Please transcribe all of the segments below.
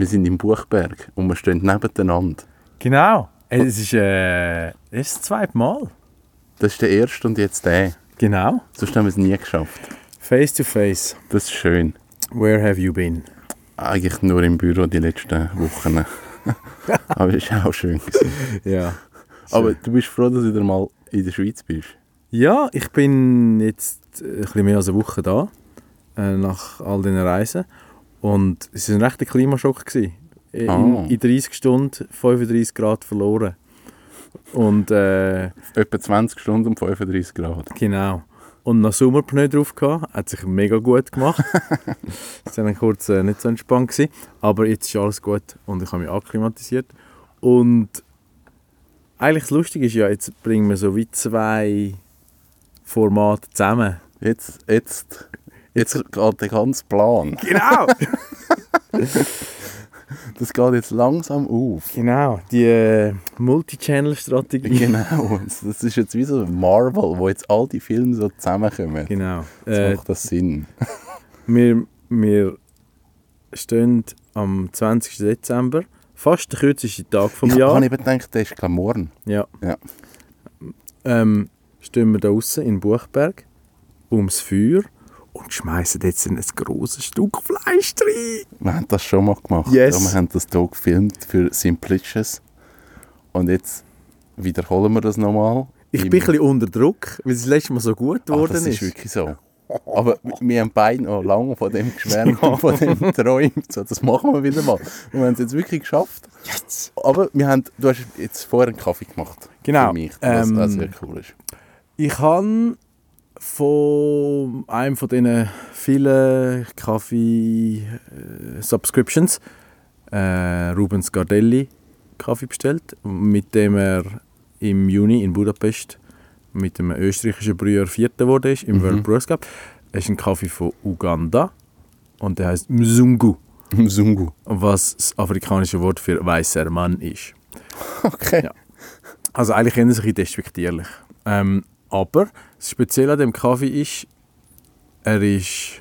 Wir sind im Buchberg und wir stehen nebeneinander. Genau. Es ist, äh, es ist das zweite Mal. Das ist der erste und jetzt der. Genau. Sonst haben wir es nie geschafft. Face to face. Das ist schön. Where have you been? Eigentlich nur im Büro die letzten Wochen. Aber es war auch schön. gewesen. Ja. Aber du bist froh, dass du wieder mal in der Schweiz bist. Ja, ich bin jetzt ein bisschen mehr als eine Woche da, äh, nach all diesen Reisen. Und es war ein rechter Klimaschock. Gewesen. In, Ah. in 30 Stunden 35 Grad verloren. Und äh, Etwa 20 Stunden um 35 Grad. genau. Und noch Sommerpneu drauf gehabt, hat sich mega gut gemacht. das war dann kurz äh, nicht so entspannt. Gewesen. Aber jetzt ist alles gut und ich habe mich akklimatisiert. Und eigentlich das Lustige ist ja, jetzt bringen wir so wie zwei Formate zusammen. Jetzt, jetzt, jetzt geht der ganze Plan. Genau! Das geht jetzt langsam auf. genau, die äh, Multichannel-Strategie. Genau. Das ist jetzt wie so Marvel, wo jetzt all die Filme so zusammenkommen. Genau. Jetzt Äh, macht das Sinn. wir, wir stehen am 20. Dezember, fast der kürzeste Tag vom ich Jahr. habe eben gedacht, der ist glaub, morgen. Ja. Ja. Ähm, stehen wir da draußen in Buchberg ums Feuer und schmeißen jetzt ein grosses Stück Fleisch rein. Wir haben das schon mal gemacht. Yes. Ja, wir haben das hier gefilmt für Simplicious. Und jetzt wiederholen wir das nochmal. Ich bin ein bisschen unter Druck, weil es das letzte Mal so gut Ah, geworden das ist ist. wirklich so. Aber wir haben beide noch lange von dem geschwärmt und von dem geträumt. So, das machen wir wieder mal. Und wir haben es jetzt wirklich geschafft. Yes. Aber wir haben, du hast jetzt vorher einen Kaffee gemacht. Genau. Für mich, was Ähm, sehr cool ist. Ich habe von einem von diesen vielen Kaffee-Subscriptions äh, Rubens Gardelli Kaffee bestellt, mit dem er im Juni in Budapest mit dem österreichischen Brüher Vierter wurde ist, im Mhm. World Brewers Cup. Es ist ein Kaffee von Uganda und der heißt Mzungu, Mzungu. was das afrikanische Wort für weißer Mann ist. Okay. Ja. Also eigentlich ein bisschen despektierlich. Ähm, aber das Spezielle an dem Kaffee ist, er ist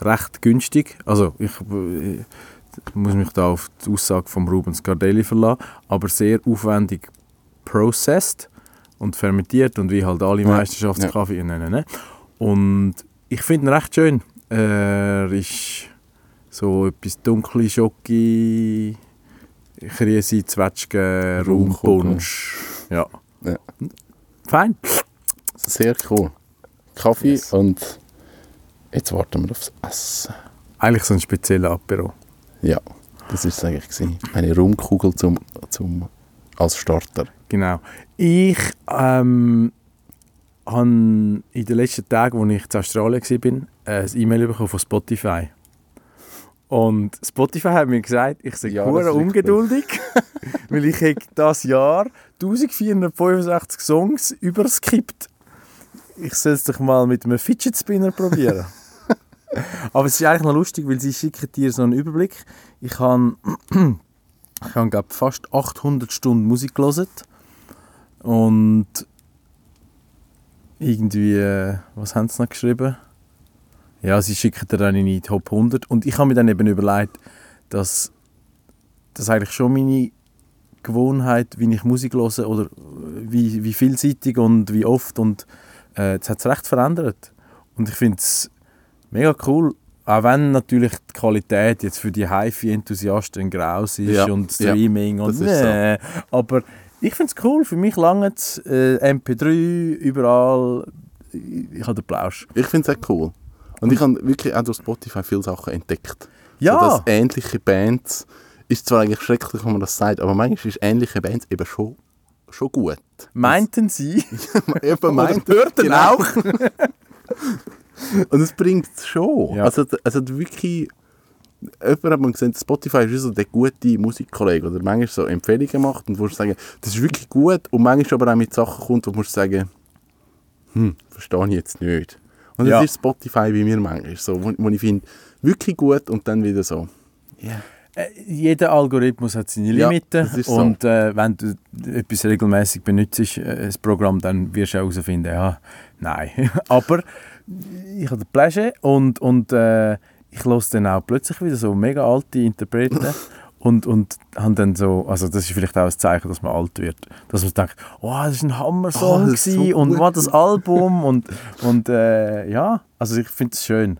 recht günstig. Also ich, äh, ich muss mich da auf die Aussage von Rubens Gardelli verlassen, aber sehr aufwendig processed und fermentiert und wie halt alle Ja, Meisterschaftskaffee. Nein, nein, nein. Und ich finde ihn recht schön. Er ist so etwas dunkle Schoki, Krise, Zwetschgen. Rumpunsch. Ja. Ja. Fein. Sehr cool. Kaffee Yes. und jetzt warten wir aufs Essen. Eigentlich so ein spezieller Apero. Ja, das ist es eigentlich. Gewesen. Eine Rumkugel zum, zum, als Starter. Genau. Ich ähm, habe in den letzten Tagen, als ich in Australien war, ein E-Mail bekommen von Spotify. Und Spotify hat mir gesagt, ich sei Ja, ungeduldig, weil ich das Jahr 1465 Songs überskippt. Ich soll es doch mal mit einem Fidget Spinner probieren. Aber es ist eigentlich noch lustig, weil sie schicken dir so einen Überblick. Ich habe, ich habe glaub, fast 800 Stunden Musik gelesen und irgendwie, äh, was haben sie noch geschrieben? Ja, sie schicken dir dann in die Top 100 und ich habe mir dann eben überlegt, dass das eigentlich schon meine Gewohnheit, wie ich Musik höre oder wie, wie vielseitig und wie oft und äh, das hat es recht verändert. Und ich finde es mega cool, auch wenn natürlich die Qualität jetzt für die HiFi-Enthusiasten Graus ist Ja, und ja, Streaming das und ist so. nee, aber ich finde es cool, für mich lange es äh, MP3 überall, ich habe den Plausch. Ich finde es auch cool. Und ich habe wirklich auch durch Spotify viele Sachen entdeckt. Ja. So, dass ähnliche Bands, ist zwar eigentlich schrecklich, wenn man das sagt, aber manchmal ist ähnliche Bands eben schon, schon gut. Meinten Sie? Eben Oder meint, hörten genau. auch? Und es bringt es schon. Ja. Also, also wirklich, jemand hat mal gesehen, Spotify ist so der gute Musikkollege, oder manchmal so Empfehlungen macht und wo du sagen, das ist wirklich gut und manchmal aber auch mit Sachen kommt, wo du musst sagen, hm, verstehe ich jetzt nicht. Und das Ja. ist Spotify bei mir manchmal so, wo, wo ich finde, wirklich gut und dann wieder so, ja. Äh, jeder Algorithmus hat seine Ja, Limiten ist so. und äh, wenn du etwas regelmäßig benutzt, äh, das Programm, dann wirst du auch herausfinden, ja, nein. Aber ich habe Pleasure und, und äh, ich höre dann auch plötzlich wieder so mega alte Interpreten und, und haben dann so, also das ist vielleicht auch ein Zeichen, dass man alt wird, dass man denkt, oh, das ist ein Hammer-Song Oh, so und was das Album und, und äh, ja, also ich finde es schön.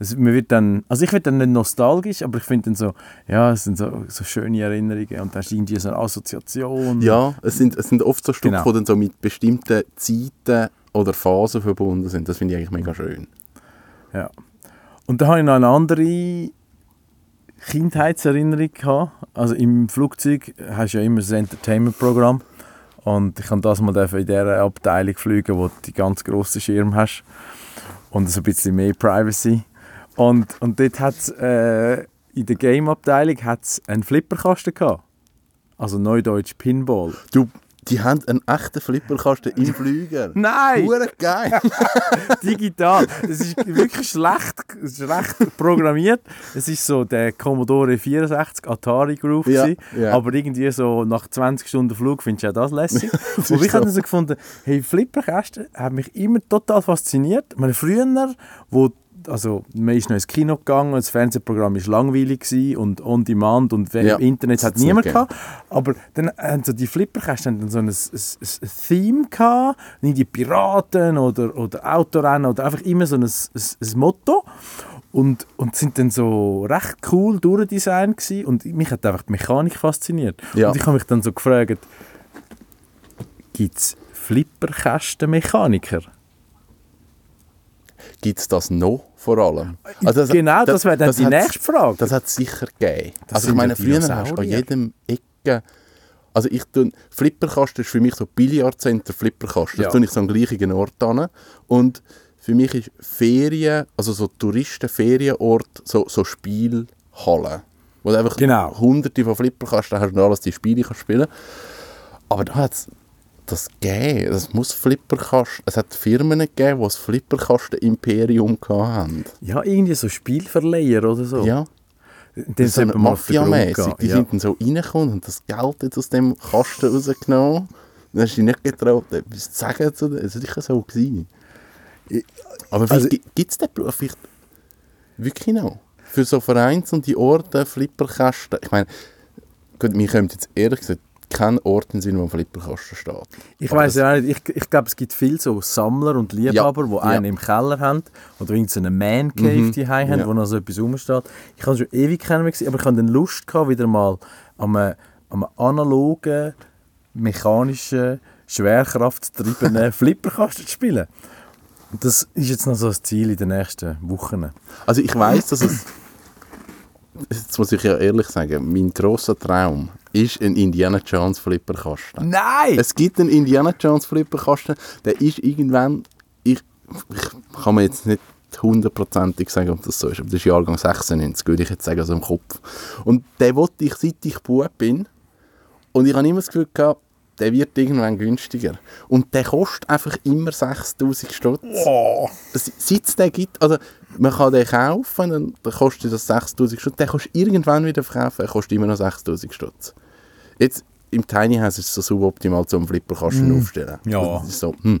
Es, man wird dann, also ich werde dann nicht nostalgisch, aber ich finde dann so, ja, es sind so, so schöne Erinnerungen und da ist irgendwie so eine Assoziation. Ja, es sind, es sind oft so Stücke, Genau. die dann so mit bestimmten Zeiten oder Phasen verbunden sind. Das finde ich eigentlich mega schön. ja. Und da habe ich noch eine andere Kindheitserinnerung gehabt. Also im Flugzeug hast du ja immer das Entertainment-Programm und ich kann das mal in dieser Abteilung fliegen, wo du die ganz grossen Schirm hast und so ein bisschen mehr Privacy. Und, und dort hat es äh, in der Game-Abteilung einen Flipperkasten gehabt. Also Neudeutsch Pinball. Du, die haben einen echten Flipperkasten im Flüger. Nein! Hure geil! digital. Es ist wirklich schlecht, schlecht programmiert. Es ist so der Commodore 64 Atari Groove. Ja, ja. Aber irgendwie so nach 20 Stunden Flug findest du auch das lässig. Das Und ich habe so. dann so gefunden, hey, Flipperkästen haben mich immer total fasziniert. Ich meine, früher, wo also man ist noch ins Kino gegangen, das Fernsehprogramm war langweilig und on demand und Ja, Internet hat niemand gehabt. Aber dann haben so die Flipperkästen dann so ein, ein, ein, ein Theme gehabt, nicht die Piraten oder, oder Autorennen oder einfach immer so ein, ein, ein Motto. Und, und sind dann so recht cool durchdesignt gewesen. und mich hat einfach die Mechanik fasziniert. Ja. Und ich habe mich dann so gefragt, gibt es Flipperkästen-Mechaniker? Gibt es das noch vor allem? Also Genau, das wäre dann die hat's- nächste Frage. Das hat es sicher gegeben. Das also ich meine, früher hast du an jedem Ecke... Also ich tue... Flipperkasten ist für mich so Billardcenter Flipperkasten. Ja. Das tue ich so am gleichen Ort an. Und für mich ist Ferien, also so Touristenferienort, so, so Spielhallen. Wo du einfach Genau. hunderte von Flipperkasten hast und alles die Spiele kannst spielen Aber da hat es das gegeben. Es muss Flipperkasten... Es hat Firmen gegeben, die das Flipperkasten-Imperium hatten. Ja, irgendwie so Spielverleiher oder so. Ja. So den Grund Mafia-mäßig. Die ja. sind dann so reingekommen und das Geld aus dem Kasten rausgenommen. Dann hast du dich nicht getraut, etwas zu sagen zu denen. Das war sicher so. Gewesen. Aber also- gibt es den Beruf vielleicht wirklich noch? Für so Vereins- und die Orte, Flipperkästen. Ich meine, gut, mir kommt jetzt ehrlich gesagt kein Ort in Sinn, wo ein Flipperkasten steht. Ich weiß ja auch nicht, ich, ich glaube, es gibt viele so Sammler und Liebhaber, die ja. einen im Keller haben oder irgendeinen Man Cave Mhm, die haben, ja. wo noch so etwas rumsteht. Ich habe schon ewig keinen mehr gesehen, aber ich hatte Lust gehabt, wieder mal an einem, an einem analogen, mechanischen, schwerkraftgetriebenen Flipperkasten zu spielen. Und das ist jetzt noch so das Ziel in den nächsten Wochen. Also ich weiß, dass es. Jetzt muss ich ja ehrlich sagen, mein grosser Traum ist ein Indiana Jones Flipperkasten. Nein! Es gibt einen Indiana Jones Flipperkasten, der ist irgendwann, ich, ich kann mir jetzt nicht hundertprozentig sagen, ob das so ist, aber das ist Jahrgang 96, würde ich jetzt sagen, so im Kopf. Und den wollte ich, seit ich Bub bin. Und ich habe immer das Gefühl gehabt, der wird irgendwann günstiger. Und der kostet einfach immer 6000 Stutz. Oh. Seit es den gibt, also man kann den kaufen, dann, dann kostet das 6000 Stutz. Den kannst du irgendwann wieder verkaufen, er kostet immer noch 6000 Stutz. Jetzt im Tiny House ist es so suboptimal zum Flipperkasten aufstellen. Ja. Das ist so, hm.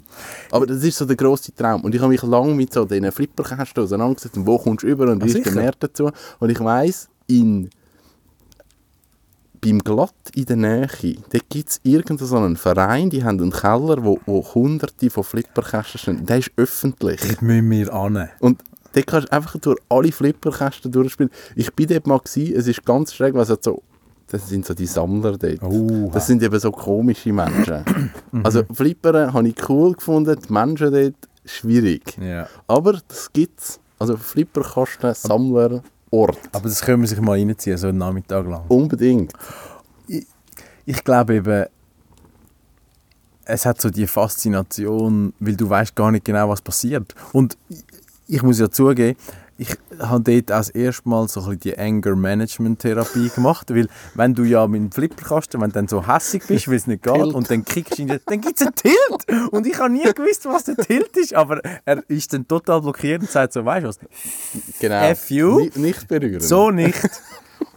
Aber das ist so der grosse Traum. Und ich habe mich lange mit so diesen Flipperkästen auseinandergesetzt. Und wo kommst du über und wie ist der. Wert dazu? Und ich weiss, in beim Glatt in der Nähe, da gibt es irgendeinen so einen Verein, die haben einen Keller, wo, wo hunderte von Flipperkästen stehen. Der ist öffentlich. Dort müssen wir an. Und dort kannst du einfach durch alle Flipperkästen durchspielen. Ich bin dort mal gewesen, es ist ganz schräg, weil es hat so, das sind so die Sammler dort. Oha. Das sind eben so komische Menschen. also Flippern habe ich cool gefunden, die Menschen dort schwierig. Ja. Aber das gibt's. Also Flipperkasten, Sammler, Ort. Aber das können wir sich mal reinziehen, so einen Nachmittag lang. Unbedingt. ich glaube eben, es hat so die Faszination, weil du weißt gar nicht genau, was passiert. Und ich- ich muss ja zugeben, ich habe dort auch das erste Mal so ein die Anger Management Therapie gemacht, weil wenn du ja mit dem Flipperkasten, wenn du dann so hässig bist, weil es nicht geht, Tilt. und dann kickst du ihn, dann gibt es einen Tilt! Und ich habe nie gewusst, was der Tilt ist, aber er ist dann total blockiert und sagt so, weißt du was, Genau. F you? Ni- Nicht berühren. so nicht.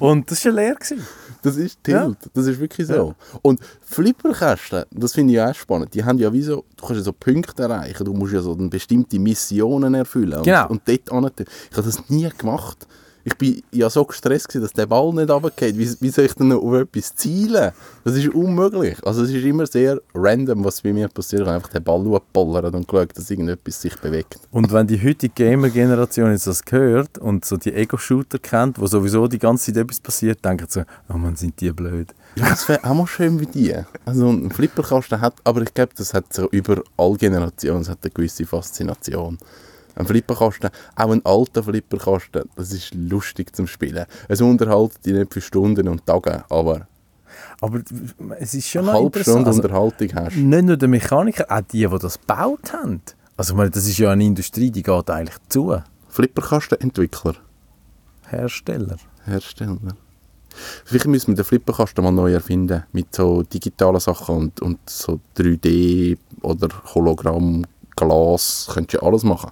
Und das war leer. Gewesen. Das ist Tilt. Das ist wirklich so. Und Flipperkästen, das finde ich auch spannend. Die haben ja wie so, du kannst ja so Punkte erreichen. Du musst ja so bestimmte Missionen erfüllen. Und, Genau. Und dort an. Ich habe das nie gemacht. Ich bin ja so gestresst, gewesen, dass der Ball nicht runtergeht. Wie, wie soll ich denn noch auf etwas zielen? Das ist unmöglich. Also es ist immer sehr random, was bei mir passiert. Ich habe einfach den Ball hochgepollert und geschaut, dass irgendetwas sich bewegt. Und wenn die heutige Gamer-Generation jetzt das hört und so die Ego-Shooter kennt, wo sowieso die ganze Zeit etwas passiert, denken sie, oh man, sind die blöd. Ja, das wäre auch mal schön wie die. Also ein Flipperkasten hat, aber ich glaube, das hat so über alle Generationen, hat eine gewisse Faszination. Ein Flipperkasten, auch ein alter Flipperkasten, das ist lustig zum Spielen. Es unterhält dich nicht für Stunden und Tage, aber Aber es ist schon eine noch interessant. Stunde Also, Unterhaltung hast. nicht nur der Mechaniker, auch die, die das gebaut haben. Also ich meine, das ist ja eine Industrie, die geht eigentlich zu. Flipperkastenentwickler, Hersteller. Hersteller. Vielleicht müssen wir den Flipperkasten mal neu erfinden, mit so digitalen Sachen und, und so 3D oder Hologramm, Glas, könntest du ja alles machen.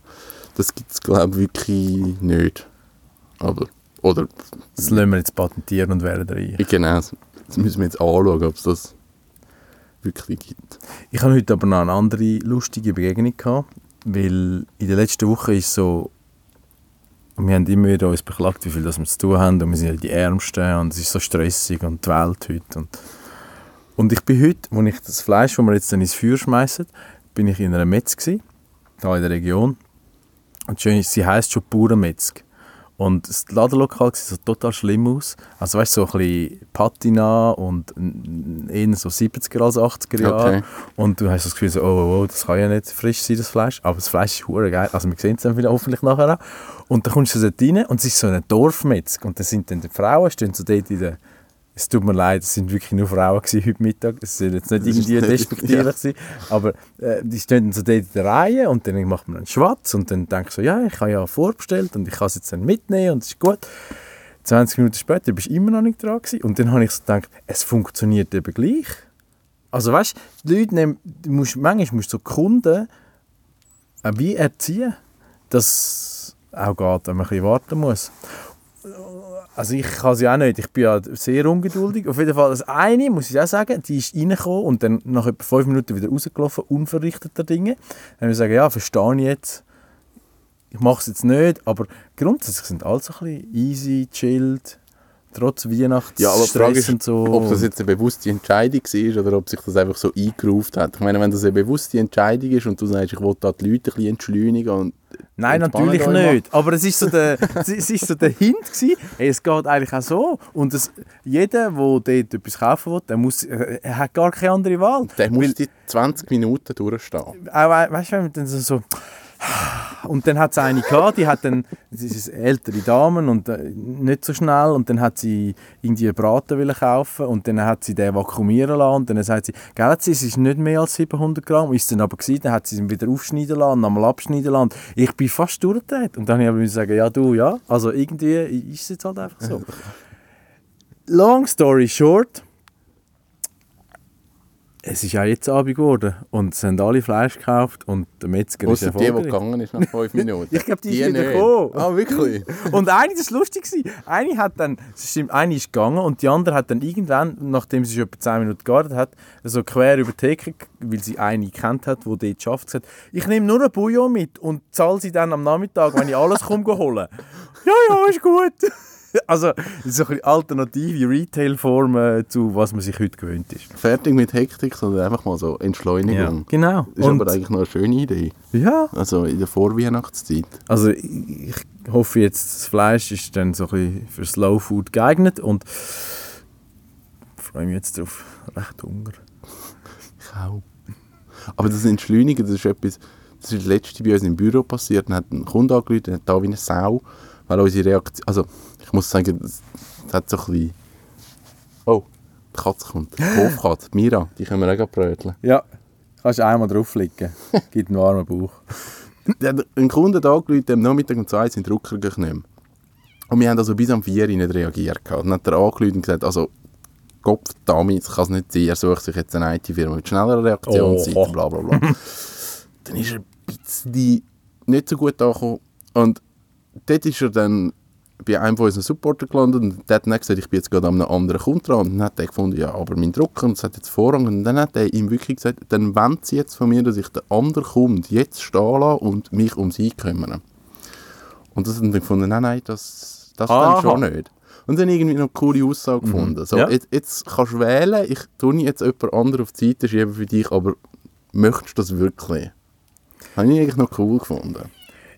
Das gibt es, glaube ich, wirklich nicht. Aber, oder, Das lassen wir jetzt patentieren und werden reich. genau, das müssen wir jetzt anschauen, ob es das wirklich gibt. Ich habe heute aber noch eine andere lustige Begegnung gehabt, weil in der letzten Woche ist so, wir haben immer wieder uns beklagt, wie viel das wir zu tun haben und wir sind ja die Ärmsten und es ist so stressig und die Welt heute. Und, und ich bin heute, wo ich das Fleisch, das wir jetzt dann ins Feuer schmeißen, bin ich in einer Metz gsi, da in der Region. Und schön ist, sie heisst schon Bauernmetzg. Und das Ladenlokal sieht so total schlimm aus. Also weißt du, so ein bisschen Patina und eher so 70er als 80er Jahre. Okay. Und du hast das Gefühl so, oh, oh, oh, das kann ja nicht frisch sein, das Fleisch. Aber das Fleisch ist hure geil. Also wir sehen es dann hoffentlich nachher auch. Und dann kommst du dort rein und es ist so ein Dorfmetzg. Und da sind dann die Frauen, stehen so dort in der... Es tut mir leid, es sind wirklich nur Frauen gewesen heute Mittag. Es soll jetzt nicht Das irgendwie despektierlich ja. Aber äh, die stehen so dort in der Reihe und dann macht man einen Schwatz und dann denkst du so, ja, ich habe ja vorbestellt und ich kann es jetzt dann mitnehmen und es ist gut. 20 Minuten später bist du immer noch nicht dran gewesen. und dann habe ich so gedacht, es funktioniert eben gleich. Also weißt du, die Leute nehmen, musst, manchmal musst du so Kunden äh, wie erziehen, dass es auch geht, wenn man ein bisschen warten muss. Also ich kann sie auch nicht, ich bin ja sehr ungeduldig. Auf jeden Fall, das eine, muss ich auch sagen, die ist reingekommen und dann nach etwa fünf Minuten wieder rausgelaufen, unverrichteter Dinge. Dann habe ich gesagt, ja, verstehe ich jetzt, ich mache es jetzt nicht, aber grundsätzlich sind alle so ein bisschen easy, chilled, trotz Weihnachtsstress Ja, aber die Frage ist, und so. ob das jetzt eine bewusste Entscheidung war oder ob sich das einfach so eingerufen hat. Ich meine, wenn das eine bewusste Entscheidung ist und du sagst, ich will da die Leute ein bisschen entschleunigen und Nein, natürlich nicht. Aber es ist so der, es ist- so der Hint gewesen. Es geht eigentlich auch so. Und es, jeder, der dort etwas kaufen will, der muss, äh, er hat gar keine andere Wahl. der muss Weil- die 20 Minuten durchstehen. auch, äh, weißt du, wenn man dann so und dann hat es eine gehabt, die hat dann, das ist eine ältere Dame und äh, nicht so schnell. Und dann hat sie irgendwie einen Braten wollen kaufen und dann hat sie den vakuumieren lassen. Und dann sagt sie, gell, sie, es ist nicht mehr als 700 Gramm, ist es dann aber gewesen, dann hat sie ihn wieder aufschneiden lassen, nochmal abschneiden lassen. Ich bin fast durchgedreht und dann habe ich sagen, ja du, ja, also irgendwie ist es jetzt halt einfach so. Long story short, es ist auch jetzt Abend geworden und es haben alle Fleisch gekauft und der Metzger ist Außer die, die erfolgreich. gegangen ist nach 5 Minuten. Ich glaube, die, ist wieder nicht. gekommen. Ah, wirklich? Und eine, das war lustig, eine hat dann, stimmt, eine ist gegangen und die andere hat dann irgendwann, nachdem sie schon etwa 10 Minuten gewartet hat, so quer über die Theke, weil sie eine gekannt hat, die dort schafft, gesagt, ich nehme nur ein Bouillon mit und zahle sie dann am Nachmittag, wenn ich alles komme holen. ja, ja, ist gut. Also, das ist so ein bisschen alternative Retail-Form äh, zu was man sich heute gewöhnt ist. Fertig mit Hektik, sondern einfach mal so Entschleunigung. genau. Das ist Und, aber eigentlich noch eine schöne Idee. ja, Also in der Vorweihnachtszeit. Also ich hoffe jetzt, das Fleisch ist dann so ein bisschen für Slow Food geeignet und freue mich jetzt drauf. Recht Hunger. Ich auch. Aber das Entschleunigen, das ist etwas, das ist das letzte bei uns im Büro passiert. Dann hat ein Kunde angerufen, hat da wie eine Sau, weil unsere Reaktion, also ich muss sagen, das, hat so ein bisschen, oh, die Katze kommt, die Hofkatze, Mira, die können wir auch bröteln. Ja, kannst einmal drauflegen. Gibt einen warmen Bauch. Hat einen Kunden angerufen, am Nachmittag um zwei sind Drucker mehr. Und wir haben also bis am 4 Uhr nicht reagiert. gehabt. Dann hat er angerufen und gesagt, also Gott damit kann es nicht sein, er sucht sich jetzt eine IT-Firma mit schneller Reaktionszeit, Oho. bla bla bla. dann ist er ein bisschen nicht so gut angekommen. Und dort ist er dann bei einem von unseren Supporter gelandet und der hat dann gesagt, ich bin jetzt gerade an einem anderen Kunden dran. Und dann hat er gefunden, ja, aber mein Drucker, und das hat jetzt Vorrang. Und dann hat er ihm wirklich gesagt, dann wollen sie jetzt von mir, dass ich den anderen Kunden jetzt stehen lasse und mich um sie kümmere. Und das hat dann gefunden, nein, nein, das, das Aha. dann schon nicht. Und dann irgendwie noch eine coole Aussage gefunden. So, Ja. jetzt, jetzt kannst du wählen, ich tue jetzt jemand anderen auf die Seite schieben für dich, aber möchtest du das wirklich? Habe ich eigentlich noch cool gefunden.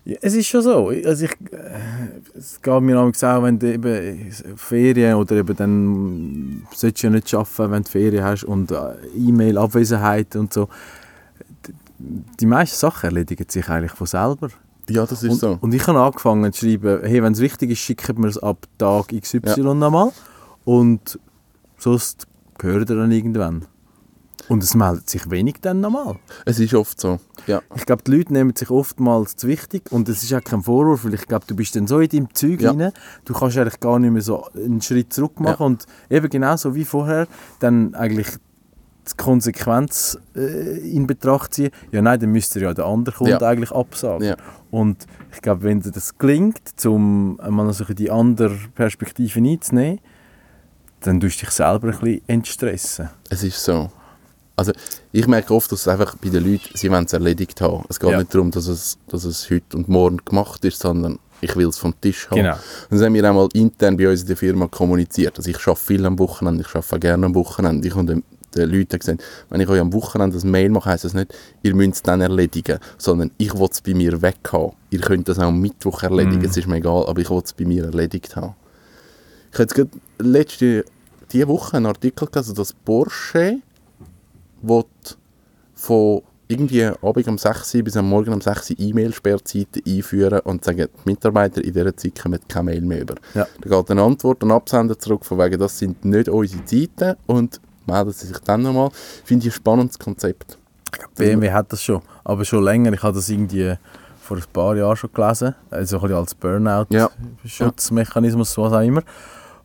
Ja, es ist schon so. Also ich, äh, es geht mir auch, wenn du eben Ferien oder eben dann solltest du ja nicht arbeiten, wenn du Ferien hast und äh, E-Mail, Abwesenheit und so. Die meisten Sachen erledigen sich eigentlich von selber. Ja, das ist Und, so. und ich habe angefangen zu schreiben, hey, wenn es wichtig ist, schicken wir es ab Tag XY nochmal. Und sonst gehört er dann irgendwann. Und es meldet sich wenig dann nochmal. Es ist oft so. Ja. Ich glaube, die Leute nehmen sich oftmals zu wichtig und es ist auch kein Vorwurf, weil ich glaube, du bist dann so in deinem Zeug Ja. rein, du kannst eigentlich gar nicht mehr so einen Schritt zurück machen Ja. und eben genauso wie vorher dann eigentlich die Konsequenz äh, in Betracht ziehen. Ja nein, dann müsste ja der andere Kunde Ja. eigentlich absagen. Ja. Und ich glaube, wenn dir das gelingt, um mal so die andere Perspektive einzunehmen, dann tust du dich selber ein bisschen entstressen. Es ist so. Also ich merke oft, dass es einfach bei den Leuten, sie wollen es erledigt haben. Es geht Ja. nicht darum, dass es, dass es heute und morgen gemacht ist, sondern ich will es vom Tisch haben. Genau. Und das haben wir einmal intern bei uns in der Firma kommuniziert. Also ich arbeite viel am Wochenende, ich arbeite gerne am Wochenende. Ich habe den, den Leuten gesagt, wenn ich euch am Wochenende ein Mail mache, heisst das nicht, ihr müsst es dann erledigen, sondern ich will es bei mir weg haben. Ihr könnt das auch am Mittwoch erledigen, es ist mir egal, aber ich will es bei mir erledigt haben. Ich habe jetzt gerade letzte, diese Woche einen Artikel gelesen, dass Porsche will von irgendwie Abend um 6 Uhr bis am Morgen um 6 Uhr E-Mail-Sperrzeiten einführen und sagen, die Mitarbeiter in dieser Zeit kommen keine Mail mehr über. Ja. Da geht eine Antwort an Absender zurück, von wegen, das sind nicht unsere Zeiten und melden sie sich dann nochmal. Finde ich ein spannendes Konzept. BMW hat das schon, aber schon länger. Ich habe das irgendwie vor ein paar Jahren schon gelesen, also ein bisschen als Ja. Burnout-Schutzmechanismus, was auch immer.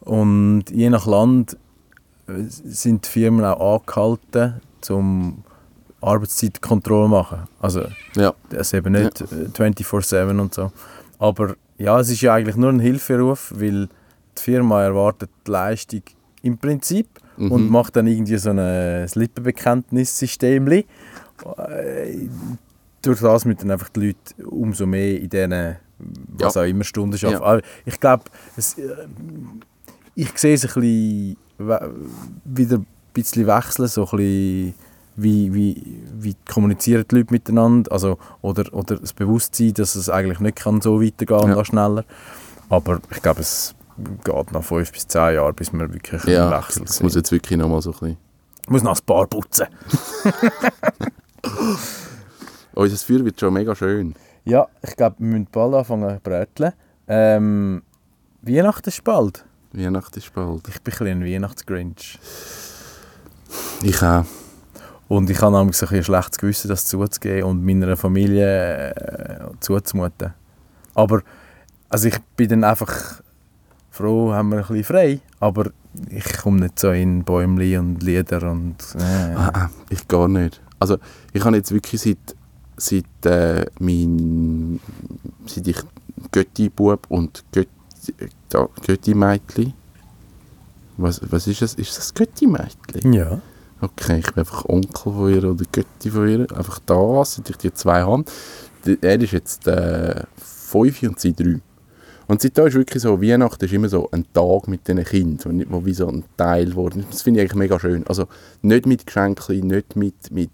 Und je nach Land äh, sind die Firmen auch angehalten, zum Arbeitszeitkontrolle zu machen. Also Ja, das eben nicht äh, 24-7 und so. Aber ja, es ist ja eigentlich nur ein Hilferuf, weil die Firma erwartet die Leistung im Prinzip Mhm. und macht dann irgendwie so ein äh, Lippenbekenntnissystem. Äh, durch das müssen dann einfach die Leute umso mehr in diesen, was Ja. auch immer, Stunden arbeiten. Ja. Ich glaube, äh, ich sehe es ein bisschen wieder bisschen wechseln, so ein bisschen wie, wie, wie kommunizieren die Leute miteinander, also, oder, oder das Bewusstsein, dass es eigentlich nicht kann so weitergehen Ja. und auch schneller. Aber ich glaube, es geht noch fünf bis zehn Jahre, bis wir wirklich ja einen Wechsel das sehen. muss jetzt wirklich nochmal so ein bisschen... Ich muss noch ein paar putzen. Unser Feuer wird schon mega schön. Ja, ich glaube, wir müssen bald anfangen zu bröteln. Ähm, Weihnachten ist bald. Weihnachten ist bald. Ich bin ein bisschen ein Weihnachtsgrinch. Ich auch. Und ich habe nämlich ein, schlechtes Gewissen, das zuzugeben und meiner Familie äh, zuzumuten. Aber also ich bin dann einfach froh, haben wir ein bisschen frei. Aber ich komme nicht so in Bäumli und Lieder und... Äh. Ah, ah, ich gar nicht. Also ich habe jetzt wirklich seit, seit, äh, mein, seit ich Götti-Bub und Götti, Götti-Mädchen... Was, was ist das? Ist das Götti-Mädchen? Ja. Okay, ich bin einfach Onkel von ihr oder Götti von ihr. Einfach da, seit ich die zwei habe. Die- Er ist jetzt äh, fünf und sie drei. Und seitdem ist wirklich so, Weihnachten ist immer so ein Tag mit diesen Kindern, wo, wie so ein Teil geworden. Das finde ich eigentlich mega schön. Also nicht mit Geschenken, nicht mit, mit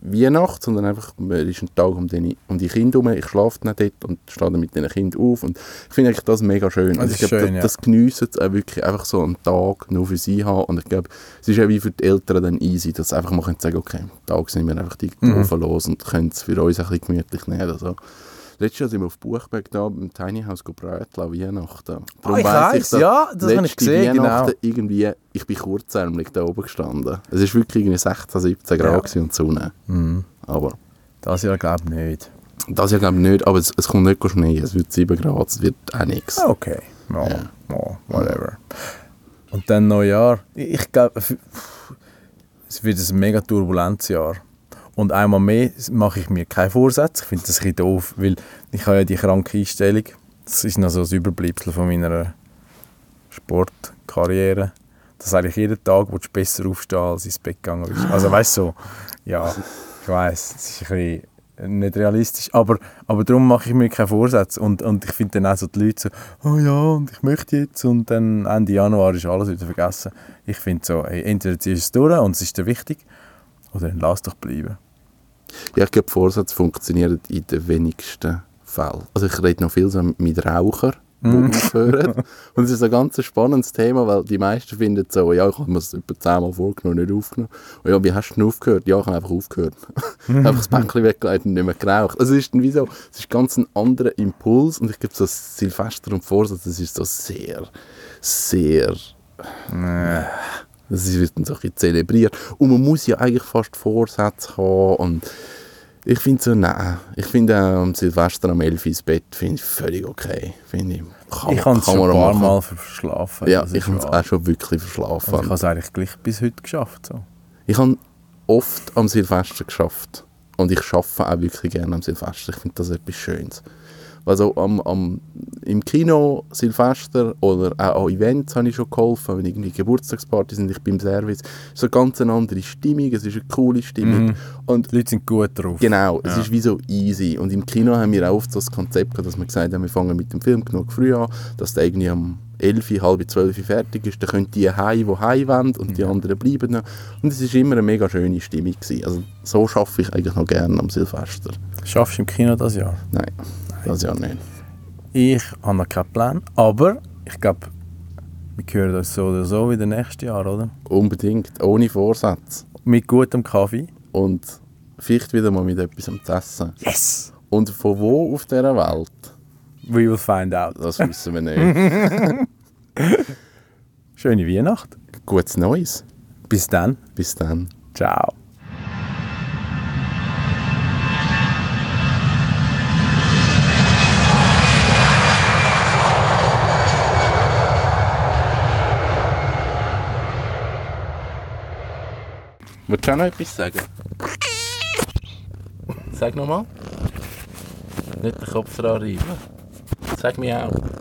Weihnachten, sondern einfach, es ist ein Tag um die, um die Kinder herum. Ich schlafe dann dort und stehe dann mit den Kindern auf. Und ich finde eigentlich das mega schön. Das Also ich glaube, schön, das, ja. das geniessen sie auch wirklich einfach so einen Tag nur für sie haben. Und ich glaube, es ist auch wie für die Eltern dann easy, dass sie einfach mal können sagen okay, am Tag sind wir einfach die Mhm. Los und können es für uns ein bisschen gemütlich nehmen. Also, letztes Jahr sind wir auf Buchberg da im Tiny House gebräteln an Weihnachten. Darum Ah, ich weiss weiss, ja, das habe ich gesehen, genau. Weihnachten irgendwie, ich bin kurzärmlich da oben gestanden. Es war wirklich irgendwie 16, 17 Grad Ja. und Sonne. Mhm. Aber Das Jahr glaube ich nicht. Das ja glaube ich nicht, aber es, es kommt nicht Schnee, es wird 7 Grad, es wird auch nichts. Okay, ja, Ja. ja, whatever. Und dann Neujahr. Ich, ich glaube, es wird ein mega turbulentes Jahr. Und einmal mehr mache ich mir keine Vorsätze. Ich finde das ein doof, weil ich habe ja die kranke Einstellung. Das ist noch so ein Überbleibsel von meiner Sportkarriere. Dass eigentlich jeden Tag willst du besser aufstehen, als ins Bett gegangen bist. Also weißt du, so, ja, ich weiß, es ist ein bisschen nicht realistisch, aber, aber darum mache ich mir keine Vorsätze. Und, und ich finde dann auch so die Leute so, oh ja, und ich möchte jetzt und dann Ende Januar ist alles wieder vergessen. Ich finde so, hey, entweder ziehst du es durch und es ist dir wichtig, oder dann lass doch bleiben. Ja, ich glaube, Vorsätze funktionieren in den wenigsten Fällen. Also ich rede noch viel so mit Rauchern, die Mhm. aufhören. Und es ist ein ganz spannendes Thema, weil die meisten finden so, ja, ich habe mir das etwa zehnmal vorgenommen, nicht aufgenommen. Und ja, wie hast du denn aufgehört? Ja, ich habe einfach aufgehört. einfach das Päckchen weggelegt und nicht mehr geraucht. Also es ist dann wie so, es ist ganz ein anderer Impuls und ich glaube, so Silvester und Vorsatz, das ist so sehr, sehr das wird dann so ein bisschen zelebriert. Und man muss ja eigentlich fast Vorsätze haben. Und ich finde so, nein. Ich finde am Silvester am 11 Uhr ins Bett finde ich völlig okay. Finde ich. Kann, ich habe es schon ein paar machen. Mal verschlafen. Ja, ich habe es auch schon wirklich verschlafen. Also ich habe es eigentlich gleich bis heute geschafft. So. Ich habe oft am Silvester geschafft. Und ich arbeite auch wirklich gerne am Silvester. Ich finde das etwas Schönes. Also am, am, im Kino, Silvester oder auch an Events habe ich schon geholfen, wenn irgendwie Geburtstagspartys sind, ich bin im Service. Es ist eine ganz andere Stimmung, es ist eine coole Stimmung. Mhm. Und Die Leute sind gut drauf. Genau, es Ja. ist wie so easy. Und im Kino haben wir auch oft so das Konzept gehabt, dass wir gesagt haben, wir fangen mit dem Film genug früh an, dass der irgendwie am 11, halb 12 fertig ist. Dann können die heim, die heim wollen und die anderen bleiben noch. Und es war immer eine mega schöne Stimmung. Gewesen. Also so schaffe ich eigentlich noch gerne am Silvester. Schaffst du im Kino das Jahr? Nein, das ja nicht. Ich habe noch keinen Plan, aber ich glaube, wir hören uns so oder so wieder nächstes Jahr, oder? Unbedingt, ohne Vorsatz. Mit gutem Kaffee. Und vielleicht wieder mal mit etwas zu essen. Yes! Und von wo auf dieser Welt, We will find out. das wissen wir nicht. Schöne Weihnacht. Gutes Neues. Bis dann. Bis dann. Ciao. Willst du noch etwas sagen? Sag nochmal. Nicht den Kopf dran reiben. Sag mir auch.